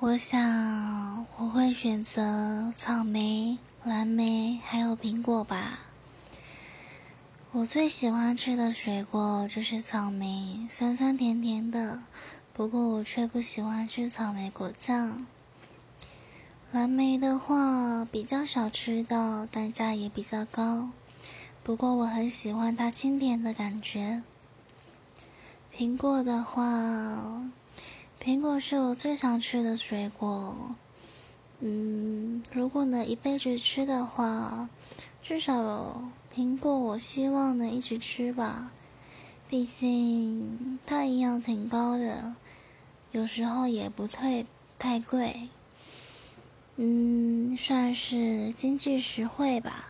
我想我会选择草莓、蓝莓还有苹果吧。我最喜欢吃的水果就是草莓，酸酸甜甜的。不过我却不喜欢吃草莓果酱。蓝莓的话比较少吃到，单价也比较高。不过我很喜欢它清甜的感觉。苹果的话。苹果是我最想吃的水果，嗯，如果能一辈子吃的话，至少苹果我希望能一直吃吧。毕竟它营养挺高的，有时候也不太太贵，嗯，算是经济实惠吧。